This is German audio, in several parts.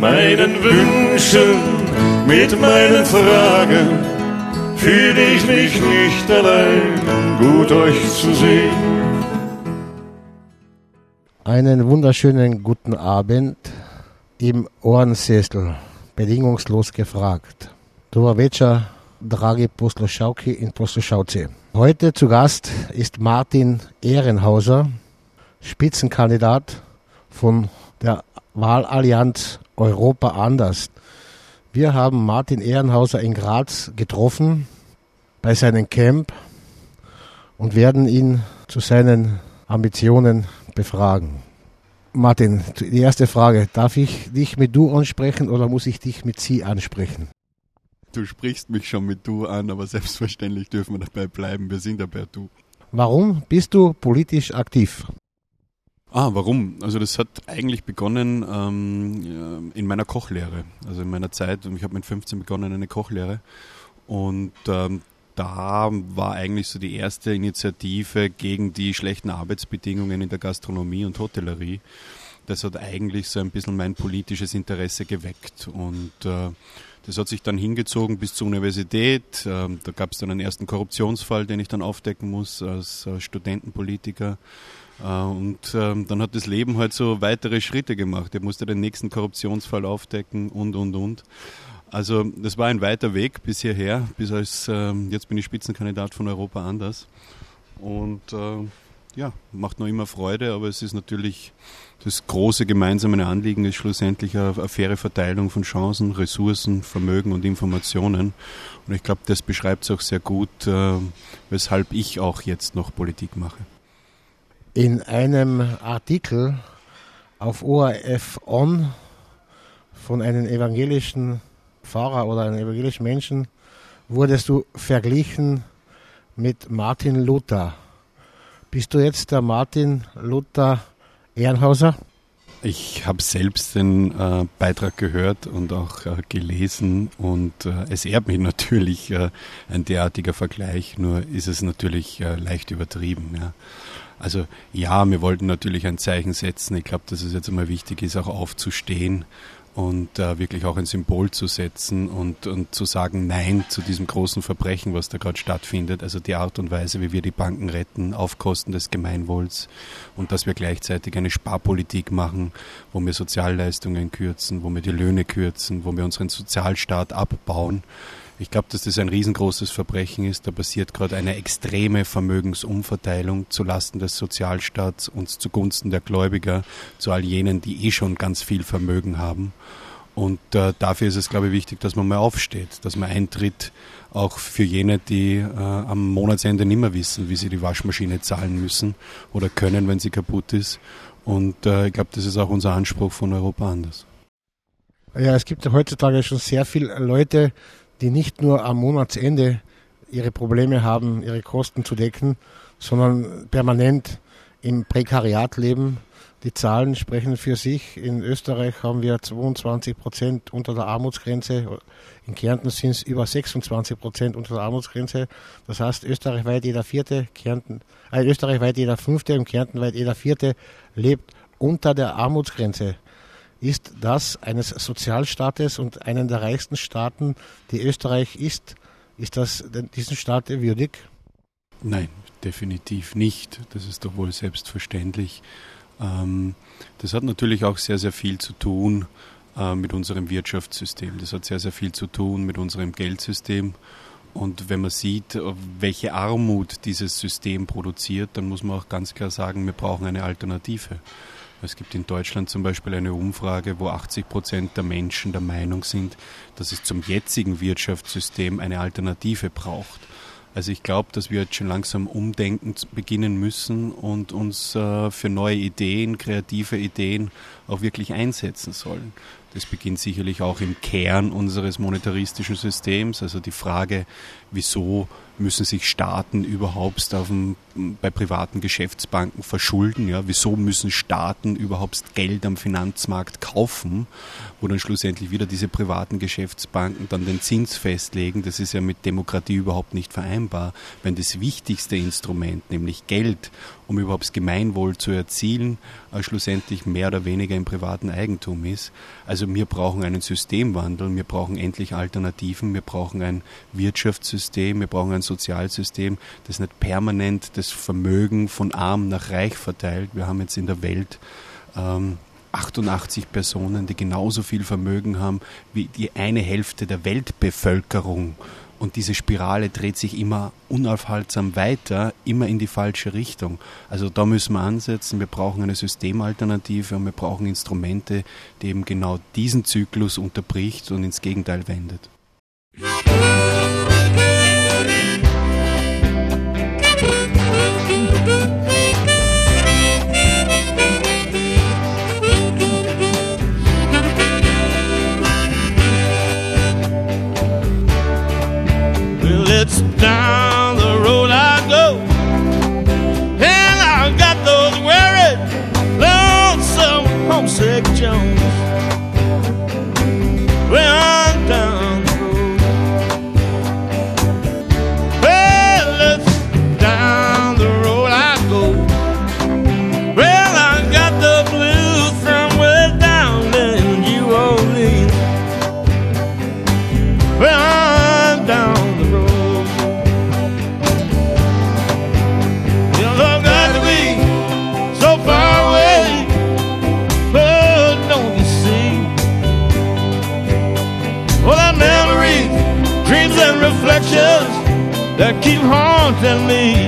meinen Wünschen, mit meinen Fragen fühle ich mich nicht allein, gut euch zu sehen. Einen wunderschönen guten Abend im Ohrensessel, bedingungslos gefragt. Dovaveca, dragi poslušalki in poslušalci. Heute zu Gast ist Martin Ehrenhauser, Spitzenkandidat von der Wahlallianz Europa anders. Wir haben Martin Ehrenhauser in Graz getroffen bei seinem Camp und werden ihn zu seinen Ambitionen befragen. Martin, die erste Frage. Darf ich dich mit du ansprechen oder muss ich dich mit sie ansprechen? Du sprichst mich schon mit du an, aber selbstverständlich dürfen wir dabei bleiben. Wir sind per du. Warum bist du politisch aktiv? Ah, warum? Also das hat eigentlich begonnen ähm, in meiner Kochlehre. Also in meiner Zeit, ich habe mit 15 begonnen eine Kochlehre und ähm, da war eigentlich so die erste Initiative gegen die schlechten Arbeitsbedingungen in der Gastronomie und Hotellerie. Das hat eigentlich so ein bisschen mein politisches Interesse geweckt und äh, das hat sich dann hingezogen bis zur Universität. Ähm, da gab es dann einen ersten Korruptionsfall, den ich dann aufdecken muss als äh, Studentenpolitiker. Äh, und ähm, dann hat das Leben halt so weitere Schritte gemacht. Er musste den nächsten Korruptionsfall aufdecken und, und, und. Also das war ein weiter Weg bis hierher, bis als ähm, jetzt bin ich Spitzenkandidat von Europa anders. Und äh, ja, macht noch immer Freude, aber es ist natürlich das große gemeinsame Anliegen ist schlussendlich eine, eine faire Verteilung von Chancen, Ressourcen, Vermögen und Informationen. Und ich glaube, das beschreibt es auch sehr gut, äh, weshalb ich auch jetzt noch Politik mache. In einem Artikel auf ORF On von einem evangelischen Pfarrer oder einem evangelischen Menschen wurdest du verglichen mit Martin Luther. Bist du jetzt der Martin Luther Ehrenhauser? Ich habe selbst den äh, Beitrag gehört und auch äh, gelesen und äh, es ehrt mich natürlich äh, ein derartiger Vergleich, nur ist es natürlich äh, leicht übertrieben. Ja. Also ja, wir wollten natürlich ein Zeichen setzen. Ich glaube, dass es jetzt einmal wichtig ist, auch aufzustehen und äh, wirklich auch ein Symbol zu setzen und, und zu sagen Nein zu diesem großen Verbrechen, was da gerade stattfindet. Also die Art und Weise, wie wir die Banken retten auf Kosten des Gemeinwohls und dass wir gleichzeitig eine Sparpolitik machen, wo wir Sozialleistungen kürzen, wo wir die Löhne kürzen, wo wir unseren Sozialstaat abbauen. Ich glaube, dass das ein riesengroßes Verbrechen ist. Da passiert gerade eine extreme Vermögensumverteilung zulasten des Sozialstaats und zugunsten der Gläubiger, zu all jenen, die eh schon ganz viel Vermögen haben. Und äh, dafür ist es, glaube ich, wichtig, dass man mal aufsteht, dass man eintritt, auch für jene, die äh, am Monatsende nicht mehr wissen, wie sie die Waschmaschine zahlen müssen oder können, wenn sie kaputt ist. Und äh, ich glaube, das ist auch unser Anspruch von Europa anders. Ja, es gibt heutzutage schon sehr viele Leute, die nicht nur am Monatsende ihre Probleme haben, ihre Kosten zu decken, sondern permanent im Prekariat leben. Die Zahlen sprechen für sich. In Österreich haben wir 22 Prozent unter der Armutsgrenze. In Kärnten sind es über 26 Prozent unter der Armutsgrenze. Das heißt, österreichweit jeder vierte, Kärnten, äh, österreichweit jeder fünfte und Kärntenweit jeder vierte lebt unter der Armutsgrenze. Ist das eines Sozialstaates und einen der reichsten Staaten, die Österreich ist, ist das diesen Staat würdig? Nein, definitiv nicht. Das ist doch wohl selbstverständlich. Ähm, das hat natürlich auch sehr, sehr viel zu tun äh, mit unserem Wirtschaftssystem. Das hat sehr, sehr viel zu tun mit unserem Geldsystem. Und wenn man sieht, welche Armut dieses System produziert, dann muss man auch ganz klar sagen, wir brauchen eine Alternative. Es gibt in Deutschland zum Beispiel eine Umfrage, wo 80 Prozent der Menschen der Meinung sind, dass es zum jetzigen Wirtschaftssystem eine Alternative braucht. Also ich glaube, dass wir jetzt schon langsam umdenken beginnen müssen und uns äh, für neue Ideen, kreative Ideen auch wirklich einsetzen sollen. Das beginnt sicherlich auch im Kern unseres monetaristischen Systems, also die Frage, wieso müssen sich Staaten überhaupt dem, bei privaten Geschäftsbanken verschulden? Ja? Wieso müssen Staaten überhaupt Geld am Finanzmarkt kaufen, wo dann schlussendlich wieder diese privaten Geschäftsbanken dann den Zins festlegen? Das ist ja mit Demokratie überhaupt nicht vereinbar. Wenn das wichtigste Instrument, nämlich Geld, um überhaupt das Gemeinwohl zu erzielen, äh, schlussendlich mehr oder weniger im privaten Eigentum ist. Also wir brauchen einen Systemwandel, wir brauchen endlich Alternativen, wir brauchen ein Wirtschaftssystem, wir brauchen ein Sozialsystem, das nicht permanent das Vermögen von arm nach reich verteilt. Wir haben jetzt in der Welt ähm, 88 Personen, die genauso viel Vermögen haben wie die eine Hälfte der Weltbevölkerung. Und diese Spirale dreht sich immer unaufhaltsam weiter, immer in die falsche Richtung. Also da müssen wir ansetzen. Wir brauchen eine Systemalternative und wir brauchen Instrumente, die eben genau diesen Zyklus unterbricht und ins Gegenteil wendet. It's now haunting me.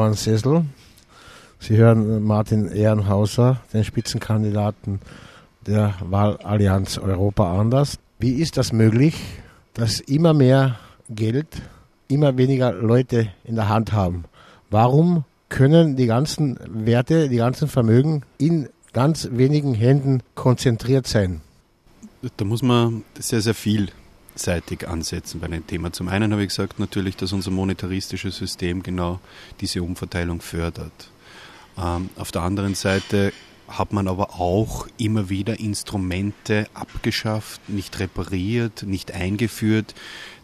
Ohrensessel. Sie hören Martin Ehrenhauser, den Spitzenkandidaten der Wahlallianz Europa anders. Wie ist das möglich, dass immer mehr Geld, immer weniger Leute in der Hand haben? Warum können die ganzen Werte, die ganzen Vermögen in ganz wenigen Händen konzentriert sein? Da muss man sehr, sehr vielseitig ansetzen bei dem Thema. Zum einen habe ich gesagt natürlich, dass unser monetaristisches System genau diese Umverteilung fördert. Ähm, auf der anderen Seite hat man aber auch immer wieder Instrumente abgeschafft, nicht repariert, nicht eingeführt,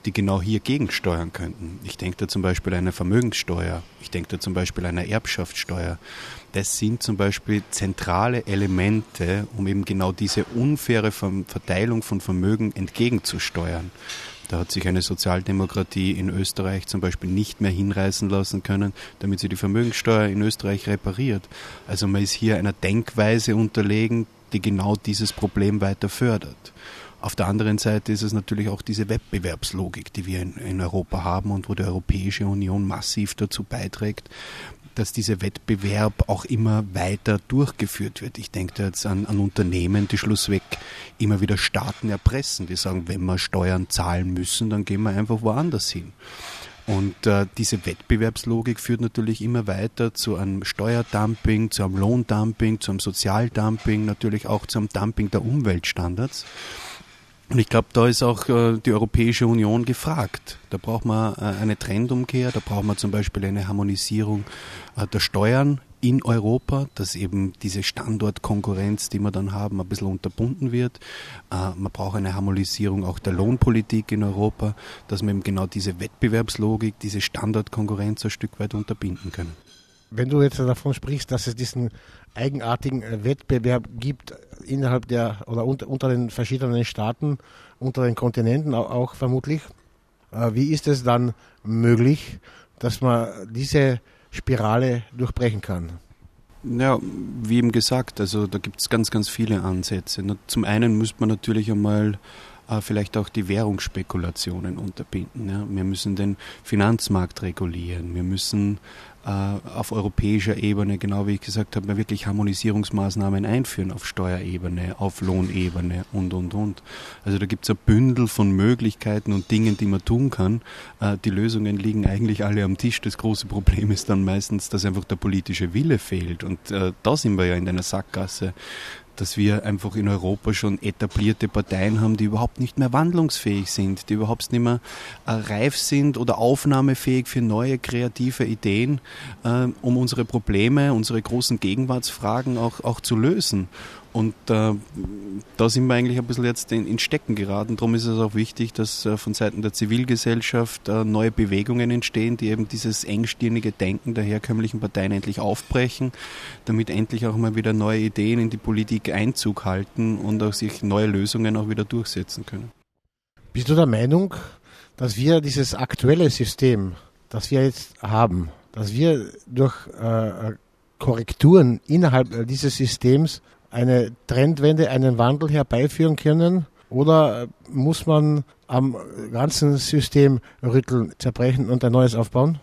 die genau hier gegensteuern könnten. Ich denke da zum Beispiel an eine Vermögenssteuer, ich denke da zum Beispiel an eine Erbschaftssteuer. Das sind zum Beispiel zentrale Elemente, um eben genau diese unfaire Verteilung von Vermögen entgegenzusteuern. Da hat sich eine Sozialdemokratie in Österreich zum Beispiel nicht mehr hinreißen lassen können, damit sie die Vermögenssteuer in Österreich repariert. Also man ist hier einer Denkweise unterlegen, die genau dieses Problem weiter fördert. Auf der anderen Seite ist es natürlich auch diese Wettbewerbslogik, die wir in, in, Europa haben und wo die Europäische Union massiv dazu beiträgt, dass dieser Wettbewerb auch immer weiter durchgeführt wird. Ich denke jetzt an, an Unternehmen, die schlussweg immer wieder Staaten erpressen, die sagen, wenn wir Steuern zahlen müssen, dann gehen wir einfach woanders hin. Und äh, diese Wettbewerbslogik führt natürlich immer weiter zu einem Steuerdumping, zu einem Lohndumping, zu einem Sozialdumping, natürlich auch zu einem Dumping der Umweltstandards. Und ich glaube, da ist auch äh, die Europäische Union gefragt. Da braucht man äh, eine Trendumkehr, da braucht man zum Beispiel eine Harmonisierung der Steuern in Europa, dass eben diese Standortkonkurrenz, die wir dann haben, ein bisschen unterbunden wird. Äh, man braucht eine Harmonisierung auch der Lohnpolitik in Europa, dass wir eben genau diese Wettbewerbslogik, diese Standortkonkurrenz ein Stück weit unterbinden können. Wenn du jetzt davon sprichst, dass es diesen eigenartigen Wettbewerb gibt innerhalb der oder unter, unter den verschiedenen Staaten, unter den Kontinenten auch, auch vermutlich. Äh, wie ist es dann möglich, dass man diese Spirale durchbrechen kann? Ja, wie eben gesagt, also da gibt es ganz, ganz viele Ansätze. Zum einen müsste man natürlich einmal äh, vielleicht auch die Währungsspekulationen unterbinden. Ja. Wir müssen den Finanzmarkt regulieren. Wir müssen äh, auf europäischer Ebene, genau wie ich gesagt habe, wirklich Harmonisierungsmaßnahmen einführen auf Steuerebene, auf Lohnebene und, und, und. Also da gibt es ein Bündel von Möglichkeiten und Dingen, die man tun kann. Äh, die Lösungen liegen eigentlich alle am Tisch. Das große Problem ist dann meistens, dass einfach der politische Wille fehlt. Und äh, da sind wir ja in einer Sackgasse dass wir einfach in Europa schon etablierte Parteien haben, die überhaupt nicht mehr wandlungsfähig sind, die überhaupt nicht mehr äh, reif sind oder aufnahmefähig für neue kreative Ideen, äh, um unsere Probleme, unsere großen Gegenwartsfragen auch, auch zu lösen. Und äh, da sind wir eigentlich ein bisschen jetzt in, in Stecken geraten. Darum ist es auch wichtig, dass äh, von Seiten der Zivilgesellschaft äh, neue Bewegungen entstehen, die eben dieses engstirnige Denken der herkömmlichen Parteien endlich aufbrechen, damit endlich auch mal wieder neue Ideen in die Politik Einzug halten und auch sich neue Lösungen auch wieder durchsetzen können. Bist du der Meinung, dass wir dieses aktuelle System, das wir jetzt haben, dass wir durch äh, Korrekturen innerhalb dieses Systems eine Trendwende, einen Wandel herbeiführen können? Oder muss man am ganzen System rütteln, zerbrechen und ein neues aufbauen?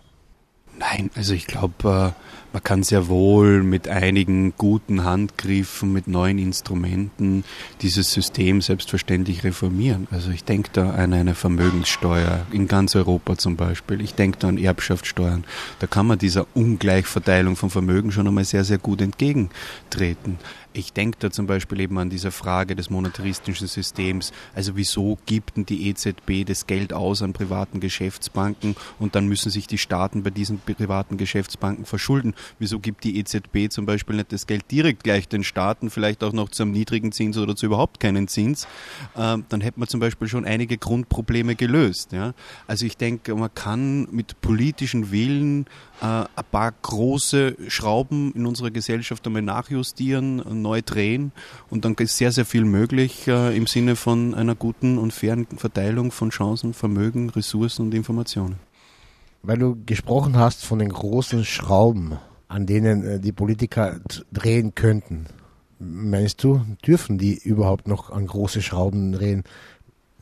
Nein, also ich glaube, äh, man kann sehr wohl mit einigen guten Handgriffen, mit neuen Instrumenten dieses System selbstverständlich reformieren. Also ich denke da an eine Vermögenssteuer in ganz Europa zum Beispiel. Ich denke da an Erbschaftssteuern. Da kann man dieser Ungleichverteilung von Vermögen schon einmal sehr, sehr gut entgegentreten. Ich denke da zum Beispiel eben an diese Frage des monetaristischen Systems. Also wieso gibt denn die EZB das Geld aus an privaten Geschäftsbanken und dann müssen sich die Staaten bei diesen privaten Geschäftsbanken verschulden? Wieso gibt die EZB zum Beispiel nicht das Geld direkt gleich den Staaten, vielleicht auch noch zu einem niedrigen Zins oder zu überhaupt keinen Zins? Ähm, dann hätte man zum Beispiel schon einige Grundprobleme gelöst. Ja? Also ich denke, man kann mit politischen Willen äh, ein paar große Schrauben in unserer Gesellschaft einmal nachjustieren, neu drehen und dann ist sehr, sehr viel möglich äh, im Sinne von einer guten und fairen Verteilung von Chancen, Vermögen, Ressourcen und Informationen. Weil du gesprochen hast von den großen Schrauben, an denen äh, die Politiker drehen könnten. Meinst du, dürfen die überhaupt noch an große Schrauben drehen?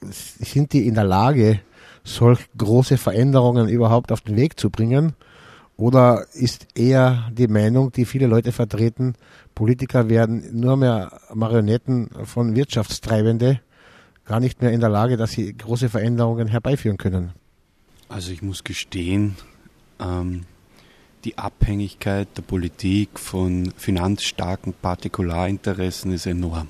Sind die in der Lage, solch große Veränderungen überhaupt auf den Weg zu bringen? Oder ist eher die Meinung, die viele Leute vertreten, Politiker werden nur mehr Marionetten von Wirtschaftstreibende, gar nicht mehr in der Lage, dass sie große Veränderungen herbeiführen können? Also ich muss gestehen, ähm, die Abhängigkeit der Politik von finanzstarken Partikularinteressen ist enorm.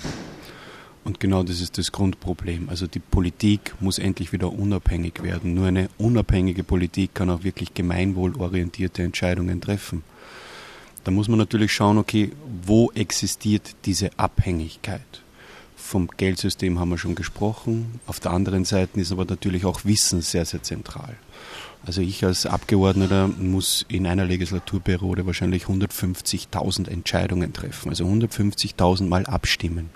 Und genau das ist das Grundproblem. Also die Politik muss endlich wieder unabhängig werden. Nur eine unabhängige Politik kann auch wirklich gemeinwohlorientierte Entscheidungen treffen. Da muss man natürlich schauen, okay, wo existiert diese Abhängigkeit? Vom Geldsystem haben wir schon gesprochen. Auf der anderen Seite ist aber natürlich auch Wissen sehr, sehr zentral. Also ich als Abgeordneter muss in einer Legislaturperiode wahrscheinlich 150.000 Entscheidungen treffen, also 150.000 Mal abstimmen.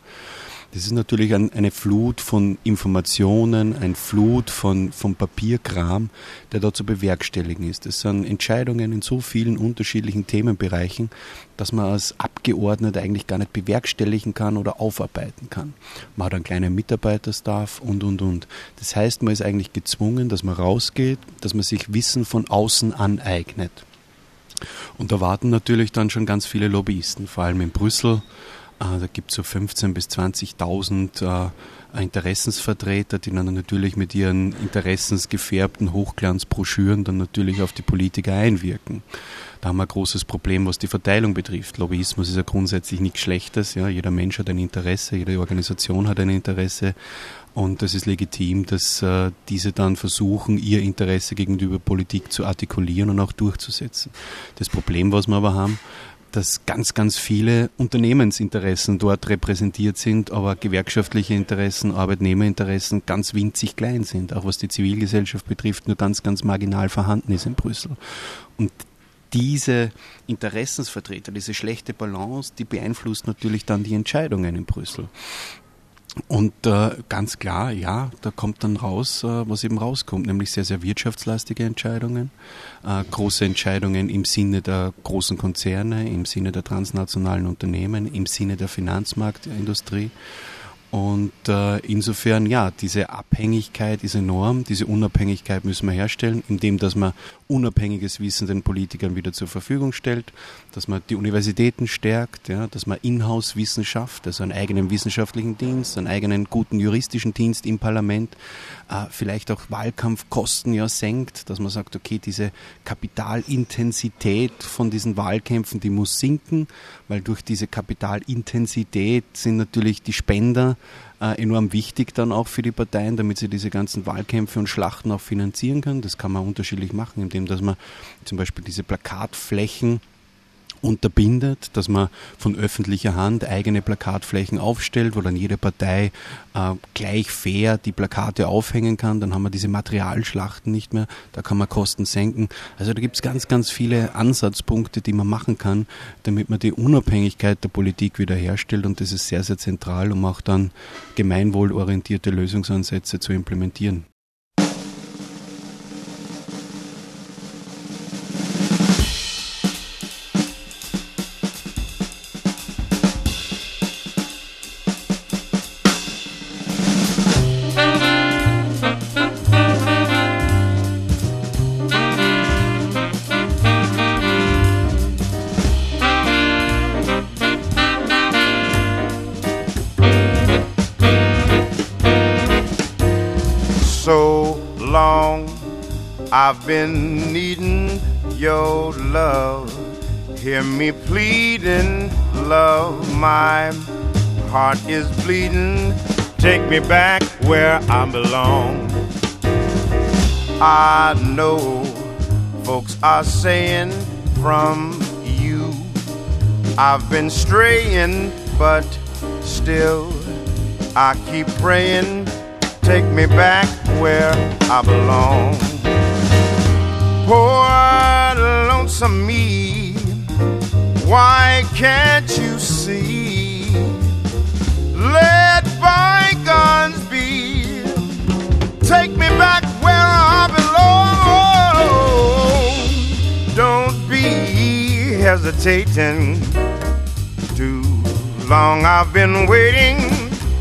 Das ist natürlich ein, eine Flut von Informationen, ein Flut von, von Papierkram, der da zu bewerkstelligen ist. Das sind Entscheidungen in so vielen unterschiedlichen Themenbereichen, dass man als Abgeordneter eigentlich gar nicht bewerkstelligen kann oder aufarbeiten kann. Man hat einen kleinen Mitarbeiterstaff und, und, und. Das heißt, man ist eigentlich gezwungen, dass man rausgeht, dass man sich Wissen von außen aneignet. Und da warten natürlich dann schon ganz viele Lobbyisten, vor allem in Brüssel da gibt es so 15.000 bis 20.000 äh, Interessensvertreter, die dann natürlich mit ihren interessensgefärbten Hochglanzbroschüren dann natürlich auf die Politiker einwirken. Da haben wir ein großes Problem, was die Verteilung betrifft. Lobbyismus ist ja grundsätzlich nichts Schlechtes. Ja. Jeder Mensch hat ein Interesse, jede Organisation hat ein Interesse. Und es ist legitim, dass äh, diese dann versuchen, ihr Interesse gegenüber Politik zu artikulieren und auch durchzusetzen. Das Problem, was wir aber haben, dass ganz, ganz viele Unternehmensinteressen dort repräsentiert sind, aber gewerkschaftliche Interessen, Arbeitnehmerinteressen ganz winzig klein sind, auch was die Zivilgesellschaft betrifft, nur ganz, ganz marginal vorhanden ist in Brüssel. Und diese Interessensvertreter, diese schlechte Balance, die beeinflusst natürlich dann die Entscheidungen in Brüssel. Und äh, ganz klar, ja, da kommt dann raus, äh, was eben rauskommt, nämlich sehr, sehr wirtschaftslastige Entscheidungen, äh, große Entscheidungen im Sinne der großen Konzerne, im Sinne der transnationalen Unternehmen, im Sinne der Finanzmarktindustrie. Und äh, insofern, ja, diese Abhängigkeit ist enorm, diese Unabhängigkeit müssen wir herstellen, indem dass man unabhängiges Wissen den Politikern wieder zur Verfügung stellt, dass man die Universitäten stärkt, ja, dass man Inhouse-Wissenschaft, also einen eigenen wissenschaftlichen Dienst, einen eigenen guten juristischen Dienst im Parlament, vielleicht auch Wahlkampfkosten ja senkt, dass man sagt, okay, diese Kapitalintensität von diesen Wahlkämpfen, die muss sinken, weil durch diese Kapitalintensität sind natürlich die Spender äh, enorm wichtig dann auch für die Parteien, damit sie diese ganzen Wahlkämpfe und Schlachten auch finanzieren können. Das kann man unterschiedlich machen, indem dass man zum Beispiel diese Plakatflächen unterbindet, dass man von öffentlicher Hand eigene Plakatflächen aufstellt, wo dann jede Partei äh, gleich fair die Plakate aufhängen kann. Dann haben wir diese Materialschlachten nicht mehr, da kann man Kosten senken. Also da gibt es ganz, ganz viele Ansatzpunkte, die man machen kann, damit man die Unabhängigkeit der Politik wiederherstellt und das ist sehr, sehr zentral, um auch dann gemeinwohlorientierte Lösungsansätze zu implementieren. Me pleading, love, my heart is bleeding. Take me back where I belong. I know folks are saying from you I've been straying, but still I keep praying. Take me back where I belong poor lonesome me. Why can't you see? Let bygones be. Take me back where I belong. Don't be hesitating. Too long I've been waiting.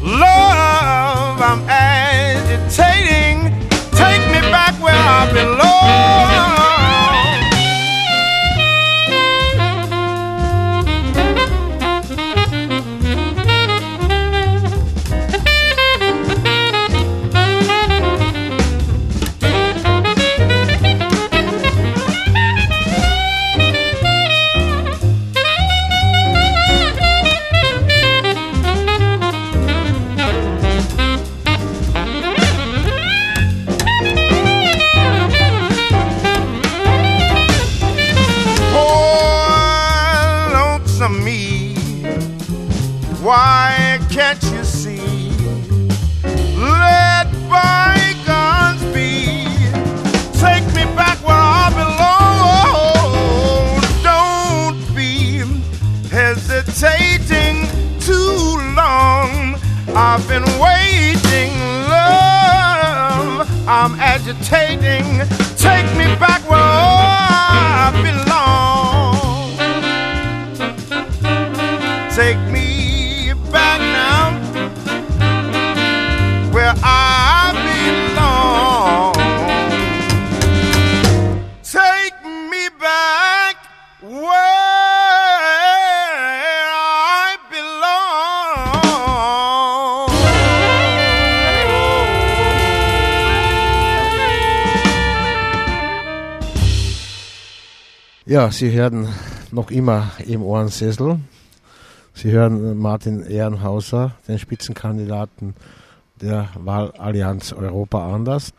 Love, I'm agitating. Take me back where I belong. Agitating. Take me back Ja, Sie hören noch immer im Ohrensessel. Sie hören Martin Ehrenhauser, den Spitzenkandidaten der Wahlallianz Europa anders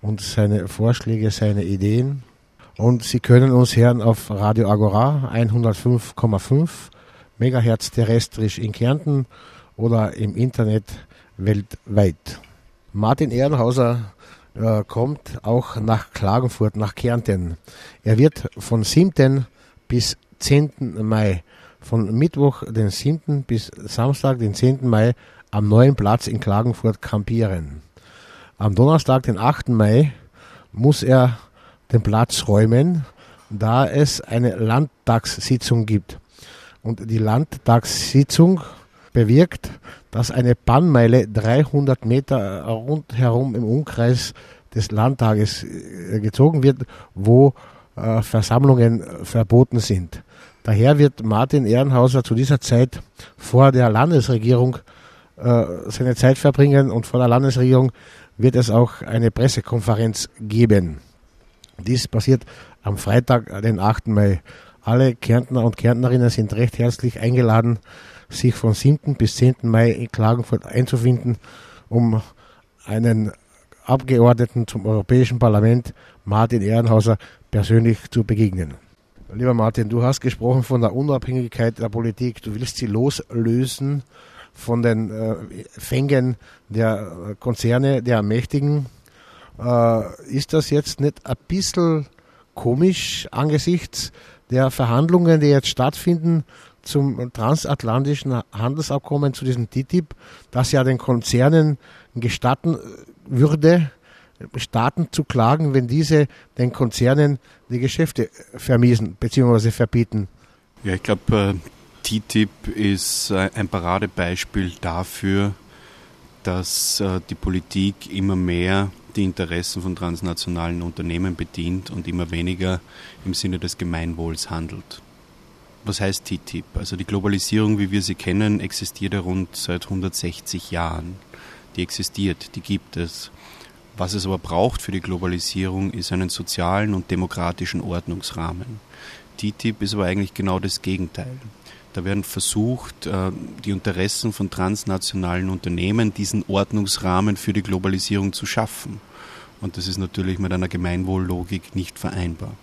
und seine Vorschläge, seine Ideen. Und Sie können uns hören auf Radio Agora 105,5 Megahertz terrestrisch in Kärnten oder im Internet weltweit. Martin Ehrenhauser äh, kommt auch nach Klagenfurt, nach Kärnten. Er wird von 7. bis 10. Mai, von Mittwoch, den 7. bis Samstag, den 10. Mai, am neuen Platz in Klagenfurt kampieren. Am Donnerstag, den 8. Mai, muss er den Platz räumen, da es eine Landtagssitzung gibt. Und die Landtagssitzung bewirkt, dass eine Bannmeile 300 Meter rundherum im Umkreis des Landtages äh, gezogen wird, wo äh, Versammlungen verboten sind. Daher wird Martin Ehrenhauser zu dieser Zeit vor der Landesregierung äh, seine Zeit verbringen und vor der Landesregierung wird es auch eine Pressekonferenz geben. Dies passiert am Freitag, den 8. Mai. Alle Kärntner und Kärntnerinnen sind recht herzlich eingeladen, sich von 7. bis 10. Mai in Klagenfurt einzufinden, um einen Abgeordneten zum Europäischen Parlament, Martin Ehrenhauser, persönlich zu begegnen. Lieber Martin, du hast gesprochen von der Unabhängigkeit der Politik. Du willst sie loslösen von den äh, Fängen der Konzerne, der Mächtigen. Äh, ist das jetzt nicht ein bisschen komisch angesichts der Verhandlungen, die jetzt stattfinden zum transatlantischen Handelsabkommen, zu diesem TTIP, das ja den Konzernen gestatten würde, Staaten zu klagen, wenn diese den Konzernen die Geschäfte vermiesen bzw. verbieten? Ja, ich glaube, TTIP ist äh, ein Paradebeispiel dafür, dass äh, die Politik immer mehr die Interessen von transnationalen Unternehmen bedient und immer weniger im Sinne des Gemeinwohls handelt. Was heißt TTIP? Also die Globalisierung, wie wir sie kennen, existiert ja rund seit 160 Jahren. Die existiert, die gibt es. Was es aber braucht für die Globalisierung, ist einen sozialen und demokratischen Ordnungsrahmen. TTIP ist aber eigentlich genau das Gegenteil. Da werden versucht, äh, die Interessen von transnationalen Unternehmen, diesen Ordnungsrahmen für die Globalisierung zu schaffen. Und das ist natürlich mit einer Gemeinwohllogik nicht vereinbar.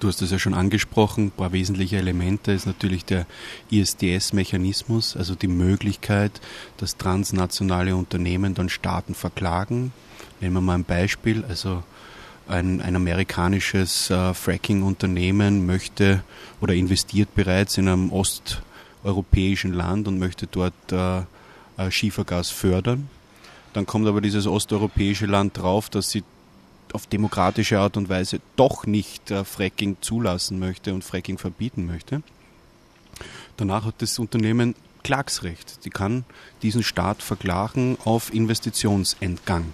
Du hast es ja schon angesprochen, ein paar wesentliche Elemente ist natürlich der ISDS-Mechanismus, also die Möglichkeit, dass transnationale Unternehmen dann Staaten verklagen. Nehmen wir mal ein Beispiel, also ein, ein amerikanisches äh, Fracking-Unternehmen möchte oder investiert bereits in einem osteuropäischen Land und möchte dort äh, äh, Schiefergas fördern. Dann kommt aber dieses osteuropäische Land drauf, dass sie auf demokratische Art und Weise doch nicht äh, Fracking zulassen möchte und Fracking verbieten möchte. Danach hat das Unternehmen Klagsrecht. Sie kann diesen Staat verklagen auf Investitionsentgang.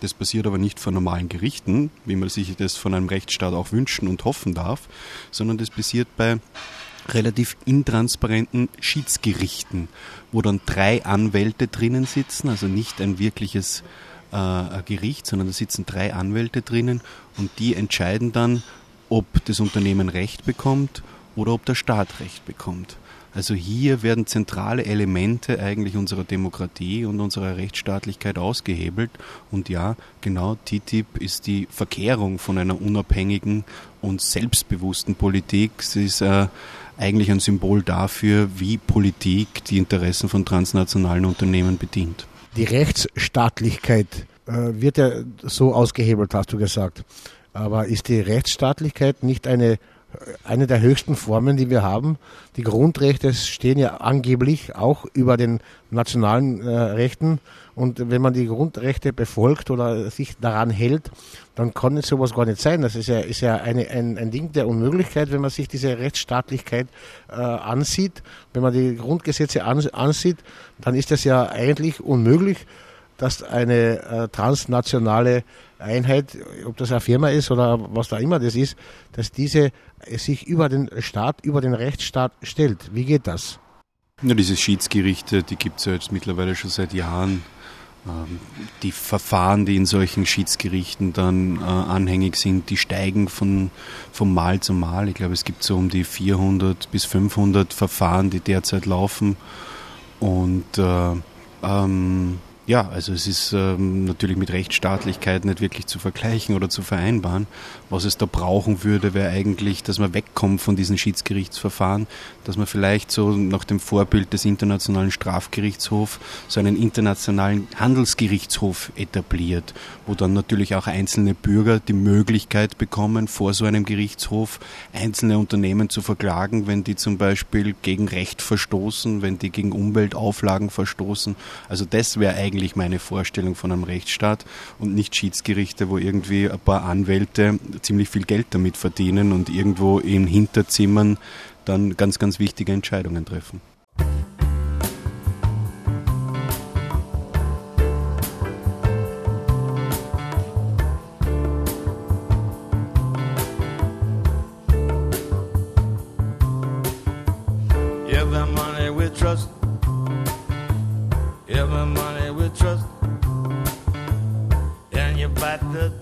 Das passiert aber nicht vor normalen Gerichten, wie man sich das von einem Rechtsstaat auch wünschen und hoffen darf, sondern das passiert bei relativ intransparenten Schiedsgerichten, wo dann drei Anwälte drinnen sitzen, also nicht ein wirkliches äh, Gericht, sondern da sitzen drei Anwälte drinnen und die entscheiden dann, ob das Unternehmen Recht bekommt oder ob der Staat Recht bekommt. Also hier werden zentrale Elemente eigentlich unserer Demokratie und unserer Rechtsstaatlichkeit ausgehebelt. Und ja, genau TTIP ist die Verkehrung von einer unabhängigen und selbstbewussten Politik. Sie ist äh, eigentlich ein Symbol dafür, wie Politik die Interessen von transnationalen Unternehmen bedient. Die Rechtsstaatlichkeit äh, wird ja so ausgehebelt, hast du gesagt. Aber ist die Rechtsstaatlichkeit nicht eine eine der höchsten Formen, die wir haben. Die Grundrechte stehen ja angeblich auch über den nationalen äh, Rechten. Und wenn man die Grundrechte befolgt oder sich daran hält, dann kann es sowas gar nicht sein. Das ist ja, ist ja eine, ein, ein Ding der Unmöglichkeit, wenn man sich diese Rechtsstaatlichkeit äh, ansieht. Wenn man die Grundgesetze an, ansieht, dann ist das ja eigentlich unmöglich, dass eine äh, transnationale Einheit, ob das eine Firma ist oder was da immer das ist, dass diese sich über den Staat, über den Rechtsstaat stellt. Wie geht das? Ja, diese Schiedsgerichte, die gibt es ja jetzt mittlerweile schon seit Jahren. Ähm, die Verfahren, die in solchen Schiedsgerichten dann äh, anhängig sind, die steigen von, von Mal zu Mal. Ich glaube, es gibt so um die 400 bis 500 Verfahren, die derzeit laufen. Und äh, ähm, ja, also es ist ähm, natürlich mit Rechtsstaatlichkeit nicht wirklich zu vergleichen oder zu vereinbaren. Was es da brauchen würde, wäre eigentlich, dass man wegkommt von diesen Schiedsgerichtsverfahren, dass man vielleicht so nach dem Vorbild des Internationalen Strafgerichtshofs so einen internationalen Handelsgerichtshof etabliert, wo dann natürlich auch einzelne Bürger die Möglichkeit bekommen, vor so einem Gerichtshof einzelne Unternehmen zu verklagen, wenn die zum Beispiel gegen Recht verstoßen, wenn die gegen Umweltauflagen verstoßen. Also das wäre eigentlich eigentlich meine Vorstellung von einem Rechtsstaat und nicht Schiedsgerichte, wo irgendwie ein paar Anwälte ziemlich viel Geld damit verdienen und irgendwo in Hinterzimmern dann ganz, ganz wichtige Entscheidungen treffen. the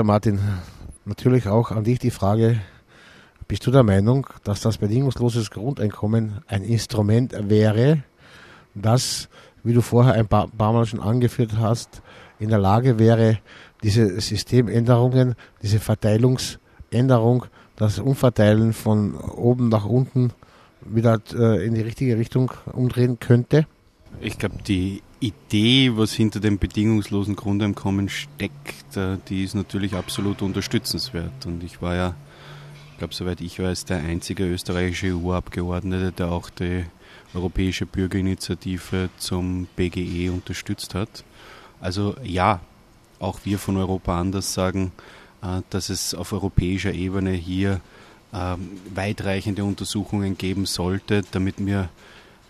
Lieber Martin, natürlich auch an dich die Frage, bist du der Meinung, dass das bedingungsloses Grundeinkommen ein Instrument wäre, das, wie du vorher ein paar, paar Mal schon angeführt hast, in der Lage wäre, diese Systemänderungen, diese Verteilungsänderung, das Umverteilen von oben nach unten wieder äh, in die richtige Richtung umdrehen könnte? Ich glaube, die Idee, was hinter dem bedingungslosen Grundeinkommen steckt, äh, die ist natürlich absolut unterstützenswert. Und ich war ja, ich glaube, soweit ich weiß, der einzige österreichische EU-Abgeordnete, der auch die Europäische Bürgerinitiative zum BGE unterstützt hat. Also ja, auch wir von Europa anders sagen, äh, dass es auf europäischer Ebene hier ähm, weitreichende Untersuchungen geben sollte, damit wir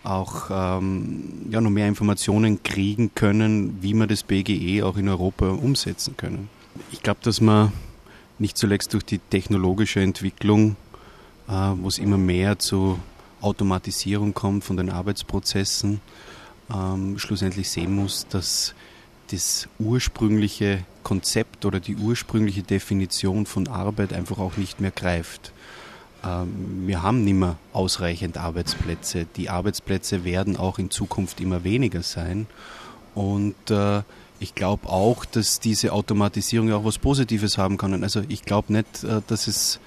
auch ähm, ja, noch mehr Informationen kriegen können, wie wir das BGE auch in Europa umsetzen können. Ich glaube, dass man nicht zuletzt durch die technologische Entwicklung, äh, wo es immer mehr zu Automatisierung kommt von den Arbeitsprozessen, ähm, schlussendlich sehen muss, dass das ursprüngliche Konzept oder die ursprüngliche Definition von Arbeit einfach auch nicht mehr greift. Ähm, wir haben nicht mehr ausreichend Arbeitsplätze. Die Arbeitsplätze werden auch in Zukunft immer weniger sein. Und äh, ich glaube auch, dass diese Automatisierung ja auch was Positives haben kann. Also ich glaube nicht, äh, dass es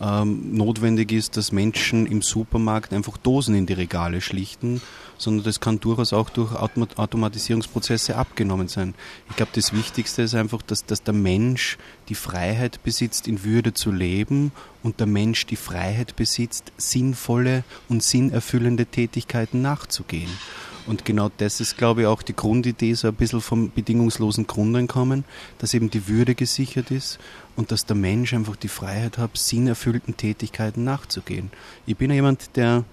ähm, notwendig ist, dass Menschen im Supermarkt einfach Dosen in die Regale schlichten, sondern das kann durchaus auch durch Autom Automatisierungsprozesse abgenommen sein. Ich glaube, das Wichtigste ist einfach, dass, dass der Mensch die Freiheit besitzt, in Würde zu leben und der Mensch die Freiheit besitzt, sinnvolle und sinnerfüllende Tätigkeiten nachzugehen. Und genau das ist, glaube ich, auch die Grundidee so ein bisschen vom bedingungslosen Grundeinkommen, dass eben die Würde gesichert ist und dass der Mensch einfach die Freiheit hat, sinnerfüllten Tätigkeiten nachzugehen. Ich bin ja jemand, der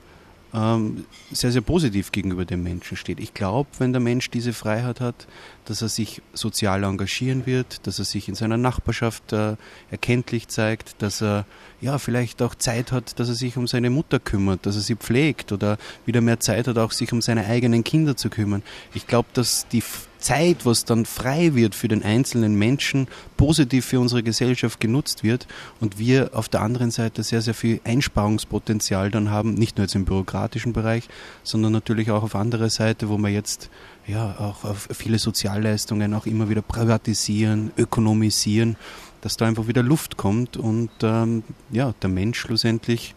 ähm, sehr, sehr positiv gegenüber dem Menschen steht. Ich glaube, wenn der Mensch diese Freiheit hat, dass er sich sozial engagieren wird, dass er sich in seiner Nachbarschaft äh, erkenntlich zeigt, dass er ja vielleicht auch Zeit hat, dass er sich um seine Mutter kümmert, dass er sie pflegt oder wieder mehr Zeit hat, auch sich um seine eigenen Kinder zu kümmern. Ich glaube, dass die Zeit, was dann frei wird für den einzelnen Menschen, positiv für unsere Gesellschaft genutzt wird und wir auf der anderen Seite sehr, sehr viel Einsparungspotenzial dann haben, nicht nur jetzt im bürokratischen Bereich, sondern natürlich auch auf anderer Seite, wo wir jetzt ja auch viele Sozialleistungen auch immer wieder privatisieren, ökonomisieren, dass da einfach wieder Luft kommt und ähm, ja, der Mensch schlussendlich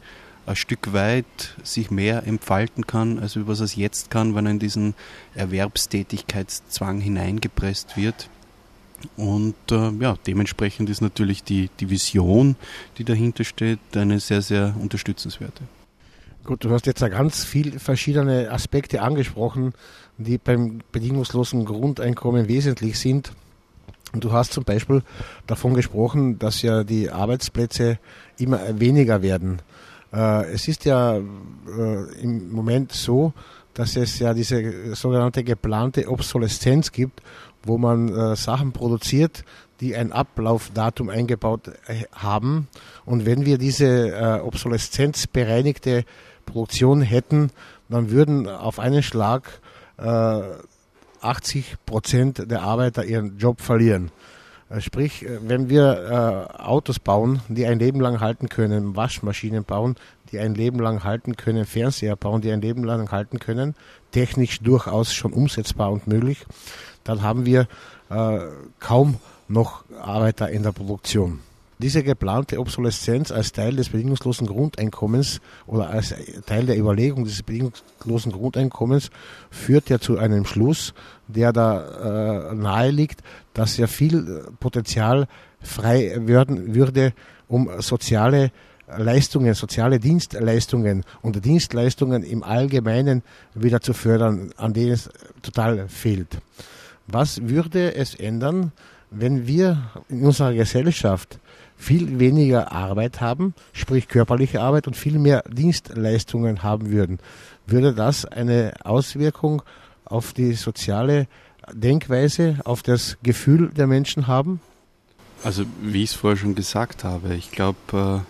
ein Stück weit sich mehr entfalten kann, als was es jetzt kann, wenn er in diesen Erwerbstätigkeitszwang hineingepresst wird. Und äh, ja, dementsprechend ist natürlich die, die Vision, die dahinter steht, eine sehr, sehr unterstützenswerte. Gut, du hast jetzt ja ganz viele verschiedene Aspekte angesprochen, die beim bedingungslosen Grundeinkommen wesentlich sind. Und du hast zum Beispiel davon gesprochen, dass ja die Arbeitsplätze immer weniger werden. Äh, es ist ja äh, im Moment so, dass es ja diese sogenannte geplante Obsoleszenz gibt, wo man äh, Sachen produziert, die ein Ablaufdatum eingebaut haben. Und wenn wir diese äh, Obsoleszenz bereinigte Produktion hätten, dann würden auf einen Schlag äh, 80 Prozent der Arbeiter ihren Job verlieren. Äh, Sprich, äh, wenn wir äh, Autos bauen, die ein Leben lang halten können, Waschmaschinen bauen, die ein Leben lang halten können, Fernseher bauen, die ein Leben lang halten können, technisch durchaus schon umsetzbar und möglich, dann haben wir äh, kaum noch Arbeiter in der Produktion. Diese geplante Obsoleszenz als Teil des bedingungslosen Grundeinkommens oder als Teil der Überlegung des bedingungslosen Grundeinkommens führt ja zu einem Schluss, der da äh, nahe liegt, dass ja viel Potenzial frei werden würde, um soziale Leistungen, soziale Dienstleistungen und Dienstleistungen im Allgemeinen wieder zu fördern, an denen es total fehlt. Was würde es ändern, wenn wir in unserer Gesellschaft viel weniger Arbeit haben, sprich körperliche Arbeit und viel mehr Dienstleistungen haben würden? Würde das eine Auswirkung auf die soziale Denkweise, auf das Gefühl der Menschen haben? Also wie ich es vorher schon gesagt habe, ich glaube,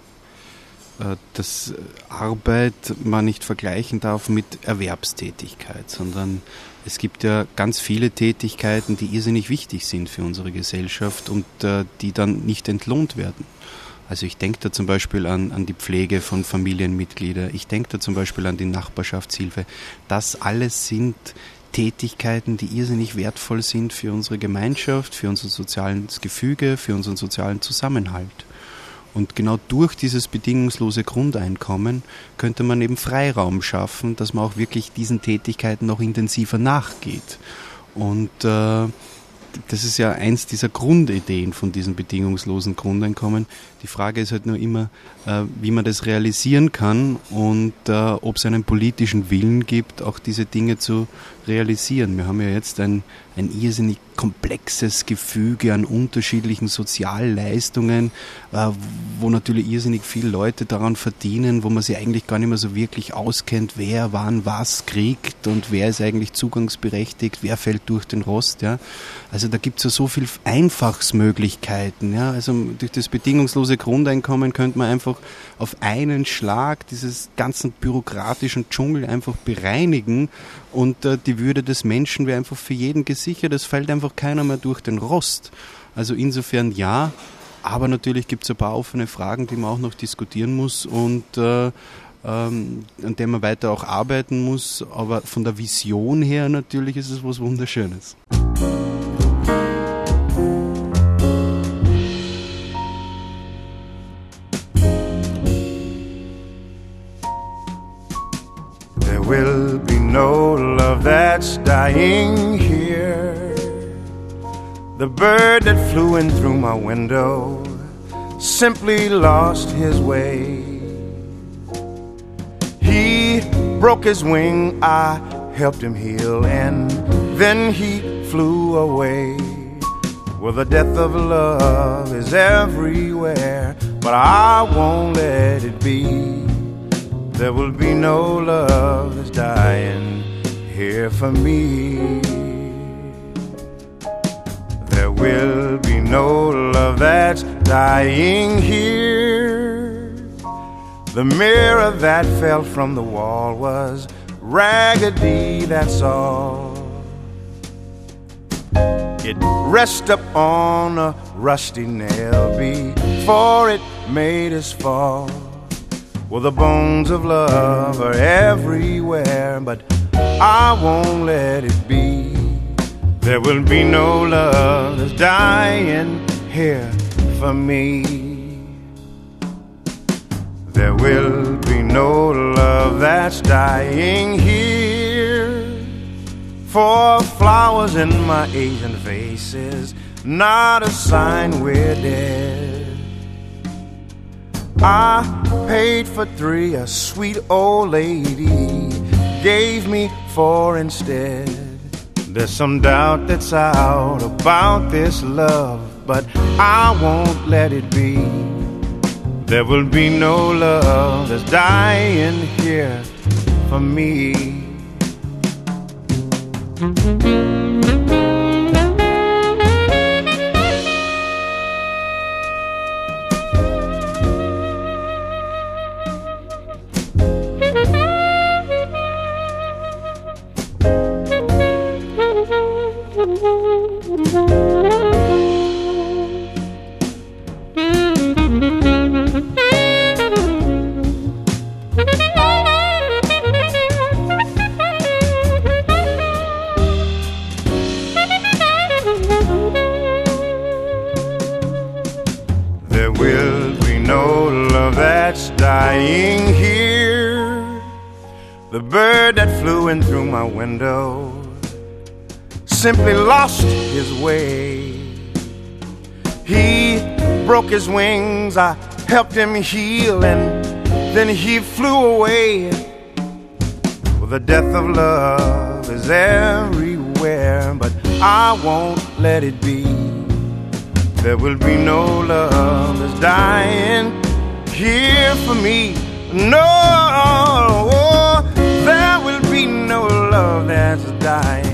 äh, äh, dass Arbeit man nicht vergleichen darf mit Erwerbstätigkeit, sondern es gibt ja ganz viele Tätigkeiten, die irrsinnig wichtig sind für unsere Gesellschaft und äh, die dann nicht entlohnt werden. Also ich denke da zum Beispiel an, an die Pflege von Familienmitgliedern, ich denke da zum Beispiel an die Nachbarschaftshilfe. Das alles sind Tätigkeiten, die irrsinnig wertvoll sind für unsere Gemeinschaft, für unser soziales Gefüge, für unseren sozialen Zusammenhalt. Und genau durch dieses bedingungslose Grundeinkommen könnte man eben Freiraum schaffen, dass man auch wirklich diesen Tätigkeiten noch intensiver nachgeht. Und äh, das ist ja eins dieser Grundideen von diesem bedingungslosen Grundeinkommen. Die Frage ist halt nur immer, wie man das realisieren kann und äh, ob es einen politischen Willen gibt, auch diese Dinge zu realisieren. Wir haben ja jetzt ein, ein irrsinnig komplexes Gefüge an unterschiedlichen Sozialleistungen, äh, wo natürlich irrsinnig viele Leute daran verdienen, wo man sich eigentlich gar nicht mehr so wirklich auskennt, wer wann was kriegt und wer ist eigentlich zugangsberechtigt, wer fällt durch den Rost. Ja. Also da gibt es ja so viele Einfachsmöglichkeiten. Ja. Also durch das bedingungslose Grundeinkommen könnte man einfach auf einen Schlag dieses ganzen bürokratischen Dschungel einfach bereinigen und äh, die Würde des Menschen wäre einfach für jeden gesichert. Es fällt einfach keiner mehr durch den Rost. Also insofern ja, aber natürlich gibt es ein paar offene Fragen, die man auch noch diskutieren muss und äh, ähm, an der man weiter auch arbeiten muss. Aber von der Vision her natürlich ist es was Wunderschönes. Will be no love that's dying here. The bird that flew in through my window simply lost his way. He broke his wing, I helped him heal, and then he flew away. Well, the death of love is everywhere, but I won't let it be. There will be no love that's dying here for me. There will be no love that's dying here. The mirror that fell from the wall was raggedy, that's all. It rests up on a rusty nail before it made us fall. Well, the bones of love are everywhere, but I won't let it be. There will be no love that's dying here for me. There will be no love that's dying here. For flowers in my Asian faces, not a sign we're dead. I paid for three, a sweet old lady gave me four instead. There's some doubt that's out about this love, but I won't let it be. There will be no love that's dying here for me. Simply lost his way. He broke his wings, I helped him heal, and then he flew away. Well, the death of love is everywhere, but I won't let it be. There will be no love that's dying here for me. No, there will be no love that's dying.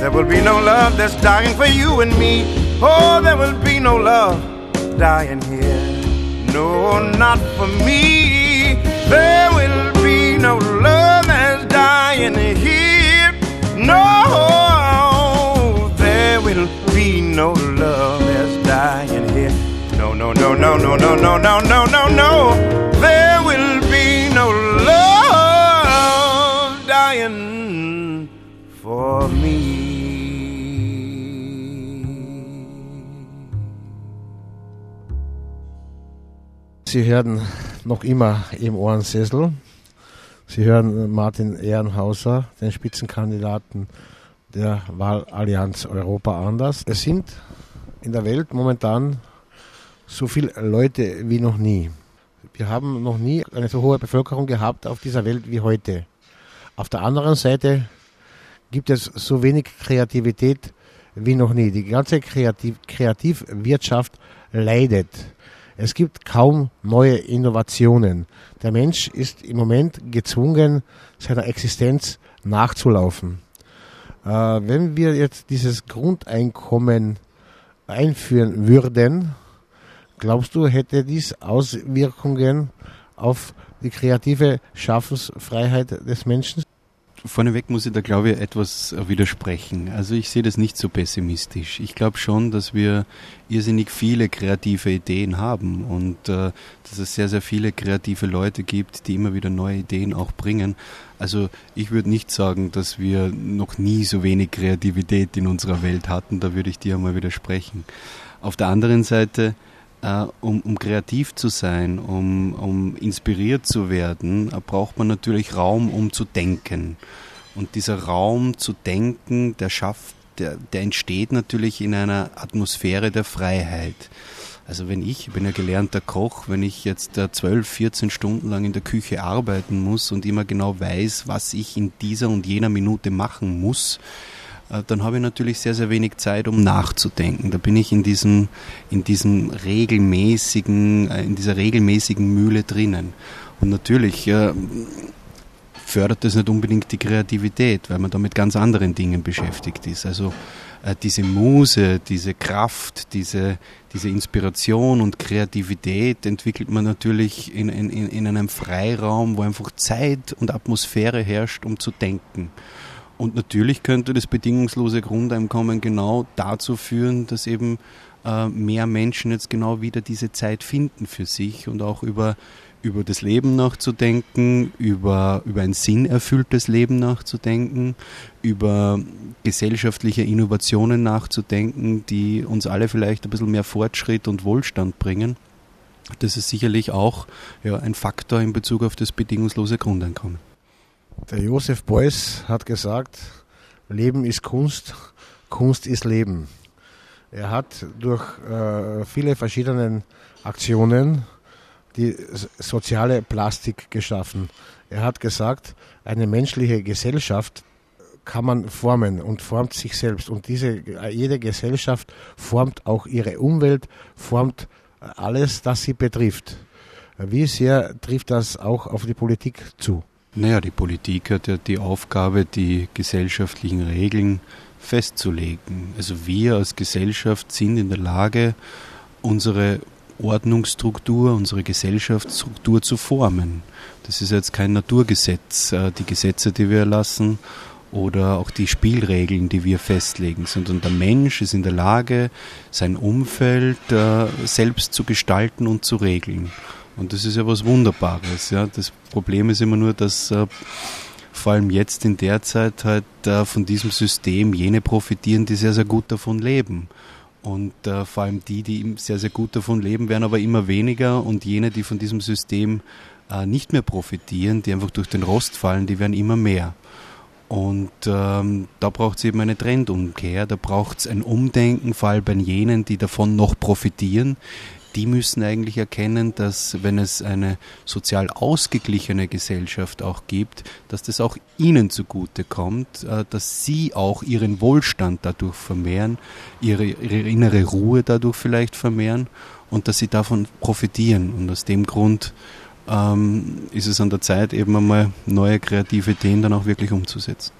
There will be no love that's dying for you and me. Oh, there will be no love dying here. No, not for me. There will be no love that's dying here. No, there will be no love that's dying here. No, no, no, no, no, no, no, no, no, no, no. There will be no love dying for me. Sie hören noch immer im Ohrensessel. Sie hören Martin Ehrenhauser, den Spitzenkandidaten der Wahlallianz Europa anders. Es sind in der Welt momentan so viele Leute wie noch nie. Wir haben noch nie eine so hohe Bevölkerung gehabt auf dieser Welt wie heute. Auf der anderen Seite gibt es so wenig Kreativität wie noch nie. Die ganze Kreativ Kreativwirtschaft leidet. Es gibt kaum neue Innovationen. Der Mensch ist im Moment gezwungen, seiner Existenz nachzulaufen. Äh, wenn wir jetzt dieses Grundeinkommen einführen würden, glaubst du, hätte dies Auswirkungen auf die kreative Schaffensfreiheit des Menschen? Vorneweg muss ich da, glaube ich, etwas widersprechen. Also ich sehe das nicht so pessimistisch. Ich glaube schon, dass wir irrsinnig viele kreative Ideen haben und äh, dass es sehr, sehr viele kreative Leute gibt, die immer wieder neue Ideen auch bringen. Also ich würde nicht sagen, dass wir noch nie so wenig Kreativität in unserer Welt hatten. Da würde ich dir einmal widersprechen. Auf der anderen Seite äh, um, um, kreativ zu sein, um, um inspiriert zu werden, äh, braucht man natürlich Raum, um zu denken. Und dieser Raum zu denken, der schafft, der, der entsteht natürlich in einer Atmosphäre der Freiheit. Also wenn ich, ich bin ja gelernter Koch, wenn ich jetzt äh, 12, 14 Stunden lang in der Küche arbeiten muss und immer genau weiß, was ich in dieser und jener Minute machen muss, dann habe ich natürlich sehr, sehr wenig Zeit, um nachzudenken. Da bin ich in diesem, in diesem regelmäßigen, äh, in dieser regelmäßigen Mühle drinnen. Und natürlich äh, fördert das nicht unbedingt die Kreativität, weil man da mit ganz anderen Dingen beschäftigt ist. Also äh, diese Muse, diese Kraft, diese, diese Inspiration und Kreativität entwickelt man natürlich in, in, in einem Freiraum, wo einfach Zeit und Atmosphäre herrscht, um zu denken. Und natürlich könnte das bedingungslose Grundeinkommen genau dazu führen, dass eben äh, mehr Menschen jetzt genau wieder diese Zeit finden für sich und auch über, über das Leben nachzudenken, über, über ein sinnerfülltes Leben nachzudenken, über gesellschaftliche Innovationen nachzudenken, die uns alle vielleicht ein bisschen mehr Fortschritt und Wohlstand bringen. Das ist sicherlich auch ja, ein Faktor in Bezug auf das bedingungslose Grundeinkommen. Der Josef Beuys hat gesagt, Leben ist Kunst, Kunst ist Leben. Er hat durch äh, viele verschiedene Aktionen die soziale Plastik geschaffen. Er hat gesagt, eine menschliche Gesellschaft kann man formen und formt sich selbst. Und diese, jede Gesellschaft formt auch ihre Umwelt, formt alles, das sie betrifft. Wie sehr trifft das auch auf die Politik zu? Naja, die Politik hat ja die Aufgabe, die gesellschaftlichen Regeln festzulegen. Also wir als Gesellschaft sind in der Lage, unsere Ordnungsstruktur, unsere Gesellschaftsstruktur zu formen. Das ist jetzt kein Naturgesetz, äh, die Gesetze, die wir erlassen oder auch die Spielregeln, die wir festlegen, sondern der Mensch ist in der Lage, sein Umfeld äh, selbst zu gestalten und zu regeln. Und das ist ja was Wunderbares. Ja. Das Problem ist immer nur, dass äh, vor allem jetzt in der Zeit halt äh, von diesem System jene profitieren, die sehr, sehr gut davon leben. Und äh, vor allem die, die sehr, sehr gut davon leben, werden aber immer weniger und jene, die von diesem System äh, nicht mehr profitieren, die einfach durch den Rost fallen, die werden immer mehr. Und ähm, da braucht es eben eine Trendumkehr, da braucht es ein Umdenken, vor allem bei jenen, die davon noch profitieren, die müssen eigentlich erkennen, dass wenn es eine sozial ausgeglichene Gesellschaft auch gibt, dass das auch ihnen zugute kommt, äh, dass sie auch ihren Wohlstand dadurch vermehren, ihre, ihre innere Ruhe dadurch vielleicht vermehren und dass sie davon profitieren. Und aus dem Grund ähm, ist es an der Zeit, eben einmal neue kreative Ideen dann auch wirklich umzusetzen.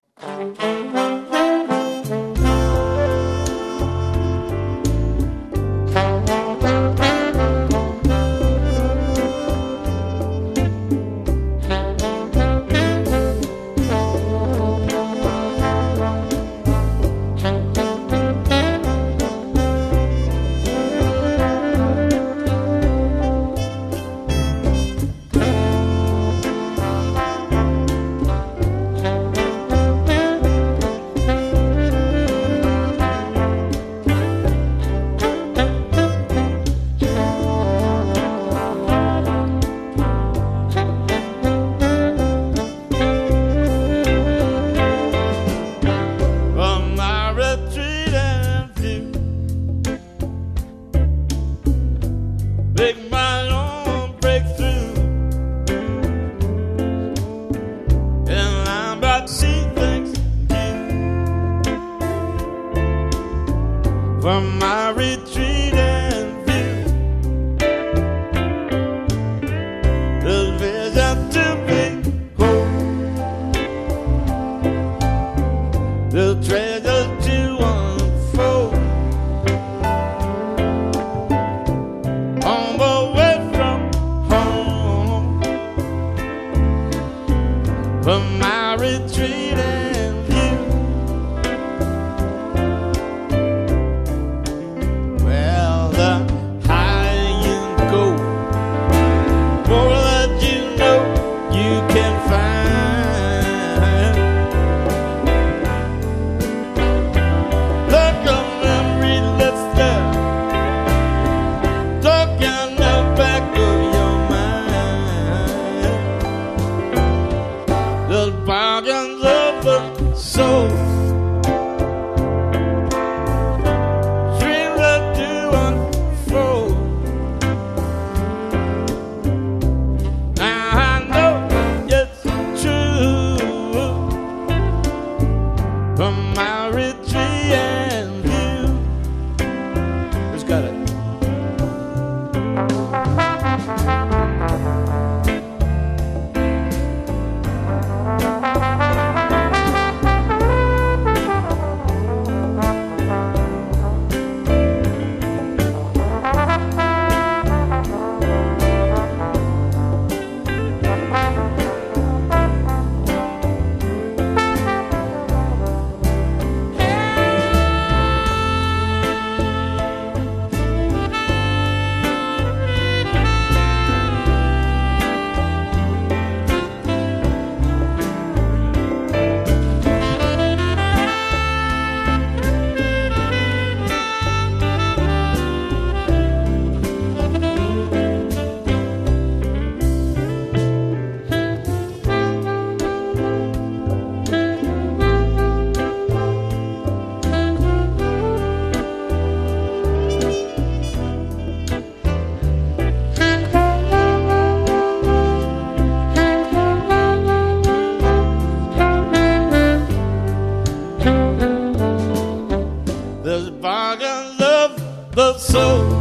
I got love, love so.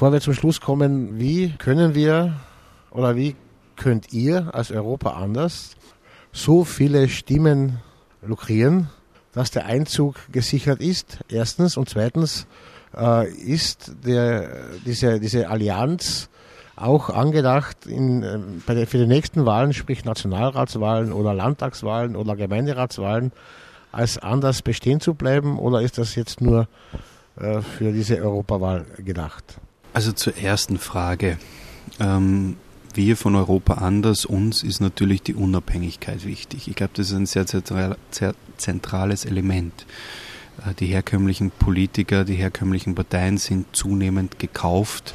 Bevor wir zum Schluss kommen, wie können wir oder wie könnt ihr als Europa anders so viele Stimmen lukrieren, dass der Einzug gesichert ist, erstens. Und zweitens äh, ist der, diese, diese Allianz auch angedacht in, äh, der, für die nächsten Wahlen, sprich Nationalratswahlen oder Landtagswahlen oder Gemeinderatswahlen, als anders bestehen zu bleiben? Oder ist das jetzt nur äh, für diese Europawahl gedacht? Also zur ersten Frage. Ähm, wir von Europa anders, uns ist natürlich die Unabhängigkeit wichtig. Ich glaube, das ist ein sehr, zentrales Element. Äh, die herkömmlichen Politiker, die herkömmlichen Parteien sind zunehmend gekauft,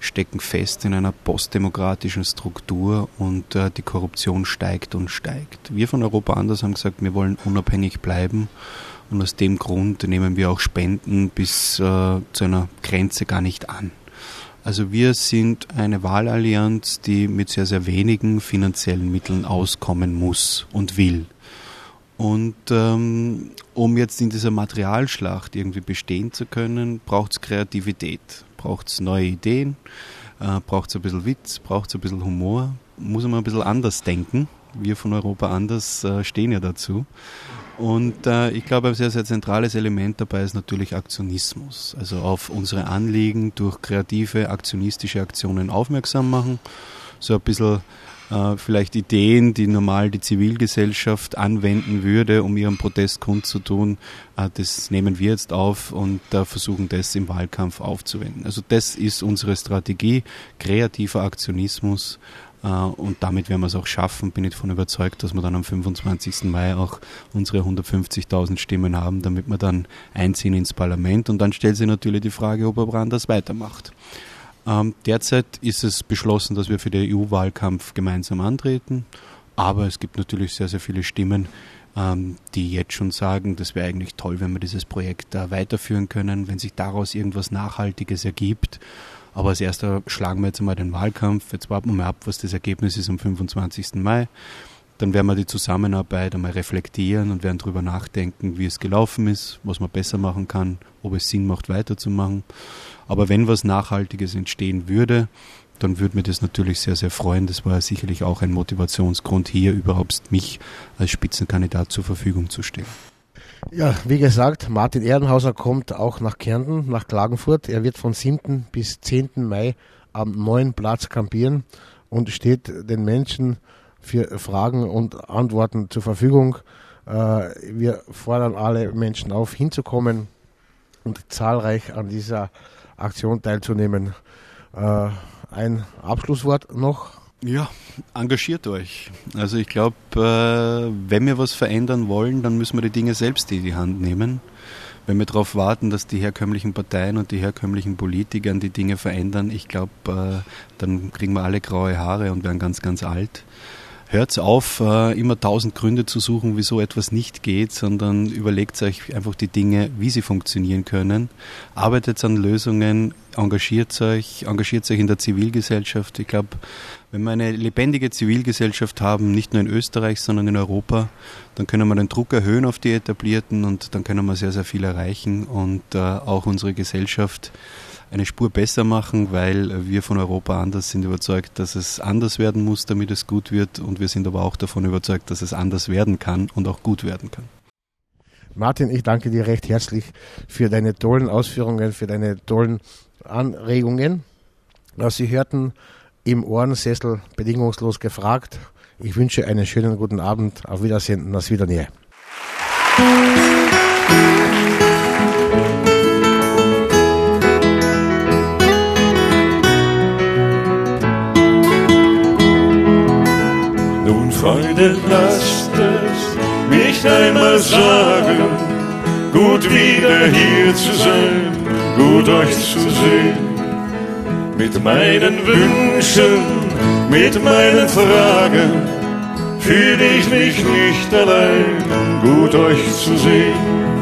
stecken fest in einer postdemokratischen Struktur und äh, die Korruption steigt und steigt. Wir von Europa anders haben gesagt, wir wollen unabhängig bleiben und aus dem Grund nehmen wir auch Spenden bis äh, zu einer Grenze gar nicht an. Also wir sind eine Wahlallianz, die mit sehr, sehr wenigen finanziellen Mitteln auskommen muss und will. Und ähm, um jetzt in dieser Materialschlacht irgendwie bestehen zu können, braucht es Kreativität, braucht es neue Ideen, äh, braucht es ein bisschen Witz, braucht es ein bisschen Humor, muss man ein bisschen anders denken. Wir von Europa anders äh, stehen ja dazu. Und äh, ich glaube, ein sehr, sehr zentrales Element dabei ist natürlich Aktionismus. Also auf unsere Anliegen durch kreative, aktionistische Aktionen aufmerksam machen. So ein bisschen äh, vielleicht Ideen, die normal die Zivilgesellschaft anwenden würde, um ihren Protest kundzutun. Äh, das nehmen wir jetzt auf und äh, versuchen das im Wahlkampf aufzuwenden. Also das ist unsere Strategie, kreativer Aktionismus und damit werden wir es auch schaffen, bin ich davon überzeugt, dass wir dann am 25. Mai auch unsere 150.000 Stimmen haben, damit wir dann einziehen ins Parlament. Und dann stellt sich natürlich die Frage, ob er das weitermacht. Ähm, derzeit ist es beschlossen, dass wir für den EU-Wahlkampf gemeinsam antreten. Aber es gibt natürlich sehr, sehr viele Stimmen, ähm, die jetzt schon sagen, das wäre eigentlich toll, wenn wir dieses Projekt weiterführen können, wenn sich daraus irgendwas Nachhaltiges ergibt. Aber als erster schlagen wir jetzt einmal den Wahlkampf. Jetzt warten wir mal ab, was das Ergebnis ist am 25. Mai. Dann werden wir die Zusammenarbeit einmal reflektieren und werden darüber nachdenken, wie es gelaufen ist, was man besser machen kann, ob es Sinn macht, weiterzumachen. Aber wenn was Nachhaltiges entstehen würde, dann würde mir das natürlich sehr, sehr freuen. Das war sicherlich auch ein Motivationsgrund, hier überhaupt mich als Spitzenkandidat zur Verfügung zu stellen. Ja, wie gesagt, Martin Ehrenhauser kommt auch nach Kärnten, nach Klagenfurt. Er wird von 7. bis 10. Mai am neuen Platz kampieren und steht den Menschen für Fragen und Antworten zur Verfügung. Äh, wir fordern alle Menschen auf, hinzukommen und zahlreich an dieser Aktion teilzunehmen. Äh, ein Abschlusswort noch ja, engagiert euch. Also ich glaube, äh, wenn wir was verändern wollen, dann müssen wir die Dinge selbst in die Hand nehmen. Wenn wir darauf warten, dass die herkömmlichen Parteien und die herkömmlichen Politiker die Dinge verändern, ich glaube, äh, dann kriegen wir alle graue Haare und werden ganz, ganz alt. Hört auf, äh, immer tausend Gründe zu suchen, wieso etwas nicht geht, sondern überlegt euch einfach die Dinge, wie sie funktionieren können. Arbeitet an Lösungen, engagiert euch, engagiert euch in der Zivilgesellschaft. Ich glaube, wenn wir eine lebendige Zivilgesellschaft haben, nicht nur in Österreich, sondern in Europa, dann können wir den Druck erhöhen auf die Etablierten und dann können wir sehr, sehr viel erreichen und äh, auch unsere Gesellschaft eine Spur besser machen, weil wir von Europa anders sind überzeugt, dass es anders werden muss, damit es gut wird und wir sind aber auch davon überzeugt, dass es anders werden kann und auch gut werden kann. Martin, ich danke dir recht herzlich für deine tollen Ausführungen, für deine tollen Anregungen. Sie hörten im Ohrensessel bedingungslos gefragt. Ich wünsche einen schönen guten Abend. Auf Wiedersehen und Wiedernähe. Nun, Freunde, lasst es mich einmal sagen, gut wieder hier zu sein, gut euch zu sehen mit meinen Wünschen, mit meinen Fragen fühle ich mich nicht allein, gut euch zu sehen.